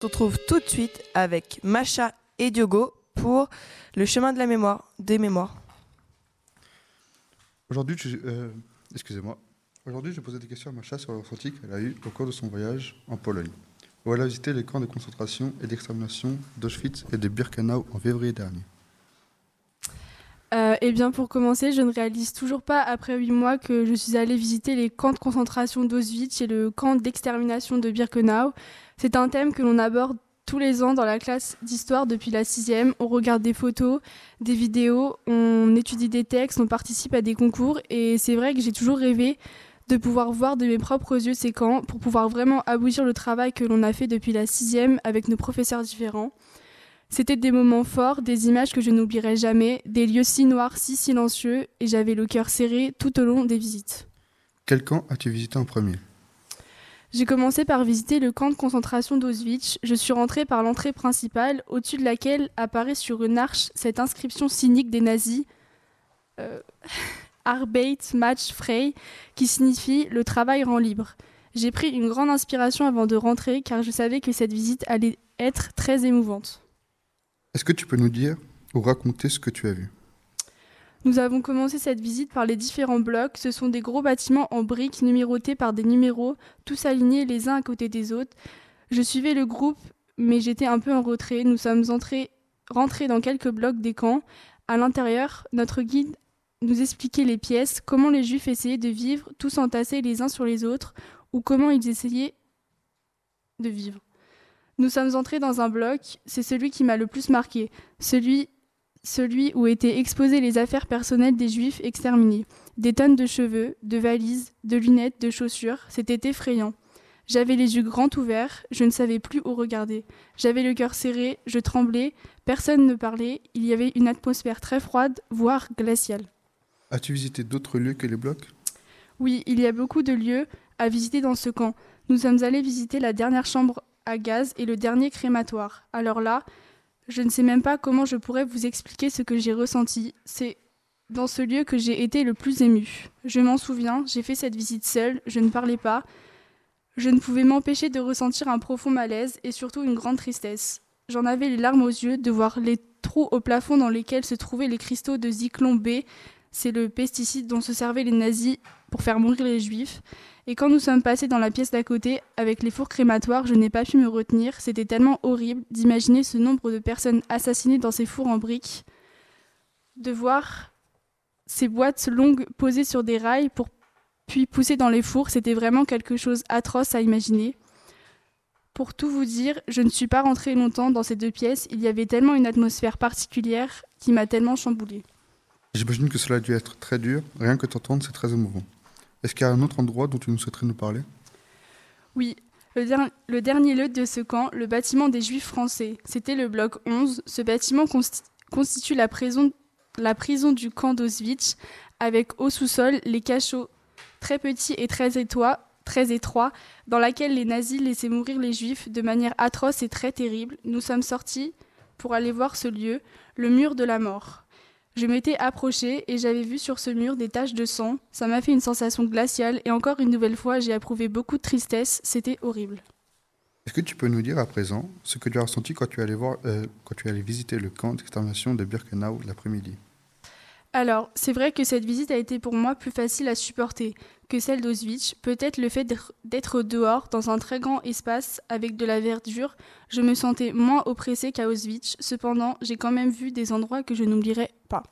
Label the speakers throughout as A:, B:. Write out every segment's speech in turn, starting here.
A: On se retrouve tout de suite avec Macha et Diogo pour le chemin de la mémoire, des mémoires.
B: Aujourd'hui, euh, excusez-moi. Aujourd'hui, je posais des questions à Macha sur le qu'elle a eu au cours de son voyage en Pologne, où elle a visité les camps de concentration et d'extermination d'Auschwitz et de Birkenau en février dernier.
C: Euh, eh bien, pour commencer, je ne réalise toujours pas, après huit mois, que je suis allée visiter les camps de concentration d'Auschwitz et le camp d'extermination de Birkenau. C'est un thème que l'on aborde tous les ans dans la classe d'histoire depuis la sixième. On regarde des photos, des vidéos, on étudie des textes, on participe à des concours. Et c'est vrai que j'ai toujours rêvé de pouvoir voir de mes propres yeux ces camps pour pouvoir vraiment aboutir le travail que l'on a fait depuis la sixième avec nos professeurs différents. C'était des moments forts, des images que je n'oublierai jamais, des lieux si noirs, si silencieux, et j'avais le cœur serré tout au long des visites.
B: Quel camp as-tu visité en premier?
C: J'ai commencé par visiter le camp de concentration d'Auschwitz. Je suis rentrée par l'entrée principale, au-dessus de laquelle apparaît sur une arche cette inscription cynique des nazis euh, Arbeit Match frei, qui signifie le travail rend libre. J'ai pris une grande inspiration avant de rentrer car je savais que cette visite allait être très émouvante.
B: Est-ce que tu peux nous dire ou raconter ce que tu as vu?
C: Nous avons commencé cette visite par les différents blocs. Ce sont des gros bâtiments en briques numérotés par des numéros, tous alignés les uns à côté des autres. Je suivais le groupe, mais j'étais un peu en retrait. Nous sommes entrés, rentrés dans quelques blocs des camps. À l'intérieur, notre guide nous expliquait les pièces, comment les juifs essayaient de vivre, tous entassés les uns sur les autres, ou comment ils essayaient de vivre. Nous sommes entrés dans un bloc, c'est celui qui m'a le plus marqué, celui celui où étaient exposées les affaires personnelles des juifs exterminés. Des tonnes de cheveux, de valises, de lunettes, de chaussures, c'était effrayant. J'avais les yeux grands ouverts, je ne savais plus où regarder. J'avais le cœur serré, je tremblais, personne ne parlait, il y avait une atmosphère très froide, voire glaciale.
B: As-tu visité d'autres lieux que les blocs?
C: Oui, il y a beaucoup de lieux à visiter dans ce camp. Nous sommes allés visiter la dernière chambre à gaz et le dernier crématoire. Alors là, je ne sais même pas comment je pourrais vous expliquer ce que j'ai ressenti. C'est dans ce lieu que j'ai été le plus ému. Je m'en souviens, j'ai fait cette visite seule, je ne parlais pas. Je ne pouvais m'empêcher de ressentir un profond malaise et surtout une grande tristesse. J'en avais les larmes aux yeux de voir les trous au plafond dans lesquels se trouvaient les cristaux de Zyklon B, c'est le pesticide dont se servaient les nazis pour faire mourir les juifs, et quand nous sommes passés dans la pièce d'à côté, avec les fours crématoires, je n'ai pas pu me retenir. C'était tellement horrible d'imaginer ce nombre de personnes assassinées dans ces fours en briques, de voir ces boîtes longues posées sur des rails pour puis pousser dans les fours, c'était vraiment quelque chose atroce à imaginer. Pour tout vous dire, je ne suis pas rentrée longtemps dans ces deux pièces, il y avait tellement une atmosphère particulière qui m'a tellement chamboulée.
B: J'imagine que cela a dû être très dur, rien que t'entendre, c'est très émouvant. Est-ce qu'il y a un autre endroit dont tu nous souhaiterais nous parler?
C: Oui, le, dernier lieu de ce camp, le bâtiment des Juifs français. C'était le bloc 11. Ce bâtiment constitue la prison, du camp d'Auschwitz, avec au sous-sol les cachots très petits et très étroits, très étroits, dans laquelle les nazis laissaient mourir les Juifs de manière atroce et très terrible. Nous sommes sortis pour aller voir ce lieu, le mur de la mort. Je m'étais approchée et j'avais vu sur ce mur des taches de sang. Ça m'a fait une sensation glaciale et encore une nouvelle fois, j'ai approuvé beaucoup de tristesse. C'était horrible.
B: Est-ce que tu peux nous dire à présent ce que tu as ressenti quand tu allais, voir, euh, quand tu allais visiter le camp d'extermination de Birkenau l'après-midi?
C: Alors, c'est vrai que cette visite a été pour moi plus facile à supporter que celle d'Auschwitz. Peut-être le fait d'être dehors, dans un très grand espace, avec de la verdure, je me sentais moins oppressée qu'à Auschwitz. Cependant, j'ai quand même vu des endroits que je n'oublierai pas.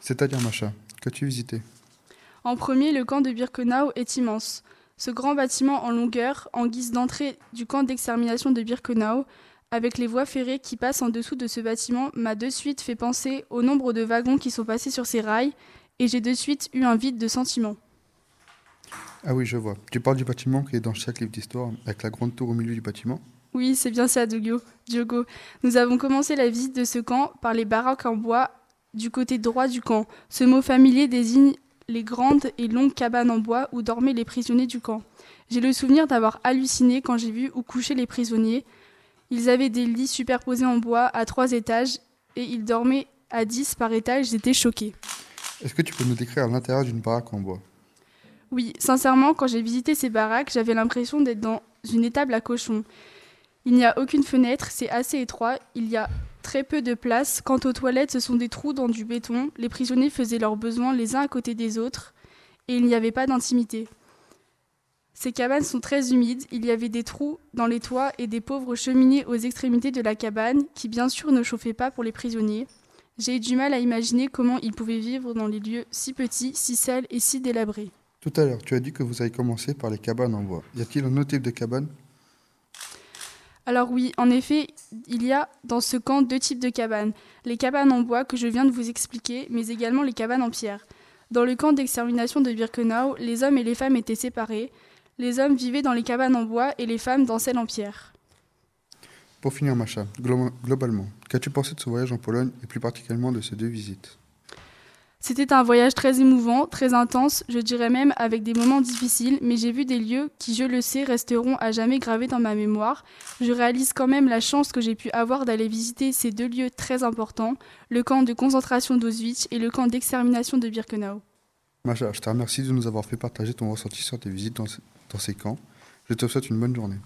B: C'est-à-dire, Macha, qu'as-tu visité?
C: En premier, le camp de Birkenau est immense. Ce grand bâtiment en longueur, en guise d'entrée du camp d'extermination de Birkenau, avec les voies ferrées qui passent en dessous de ce bâtiment, m'a de suite fait penser au nombre de wagons qui sont passés sur ces rails, et j'ai de suite eu un vide de sentiments.
B: Ah oui, je vois. Tu parles du bâtiment qui est dans chaque livre d'histoire, avec la grande tour au milieu du bâtiment?
C: Oui, c'est bien ça, Diogo. Nous avons commencé la visite de ce camp par les baraques en bois du côté droit du camp. Ce mot familier désigne les grandes et longues cabanes en bois où dormaient les prisonniers du camp. J'ai le souvenir d'avoir halluciné quand j'ai vu où couchaient les prisonniers, ils avaient des lits superposés en bois à trois étages et ils dormaient à dix par étage. J'étais choquée.
B: Est-ce que tu peux nous décrire l'intérieur d'une baraque en bois?
C: Oui, sincèrement, quand j'ai visité ces baraques, j'avais l'impression d'être dans une étable à cochons. Il n'y a aucune fenêtre, c'est assez étroit, il y a très peu de place. Quant aux toilettes, ce sont des trous dans du béton. Les prisonniers faisaient leurs besoins les uns à côté des autres et il n'y avait pas d'intimité. Ces cabanes sont très humides, il y avait des trous dans les toits et des pauvres cheminées aux extrémités de la cabane qui bien sûr ne chauffaient pas pour les prisonniers. J'ai eu du mal à imaginer comment ils pouvaient vivre dans les lieux si petits, si sales et si délabrés.
B: Tout à l'heure, tu as dit que vous avez commencé par les cabanes en bois. Y a-t-il un autre type de cabane?
C: Alors oui, en effet, il y a dans ce camp deux types de cabanes. Les cabanes en bois que je viens de vous expliquer, mais également les cabanes en pierre. Dans le camp d'extermination de Birkenau, les hommes et les femmes étaient séparés. Les hommes vivaient dans les cabanes en bois et les femmes dans celles en pierre.
B: Pour finir, Macha, glo- globalement, qu'as-tu pensé de ce voyage en Pologne et plus particulièrement de ces deux visites?
C: C'était un voyage très émouvant, très intense, je dirais même avec des moments difficiles, mais j'ai vu des lieux qui, je le sais, resteront à jamais gravés dans ma mémoire. Je réalise quand même la chance que j'ai pu avoir d'aller visiter ces deux lieux très importants, le camp de concentration d'Auschwitz et le camp d'extermination de Birkenau.
B: Macha, je te remercie de nous avoir fait partager ton ressenti sur tes visites dans dans ces camps. Je te souhaite une bonne journée.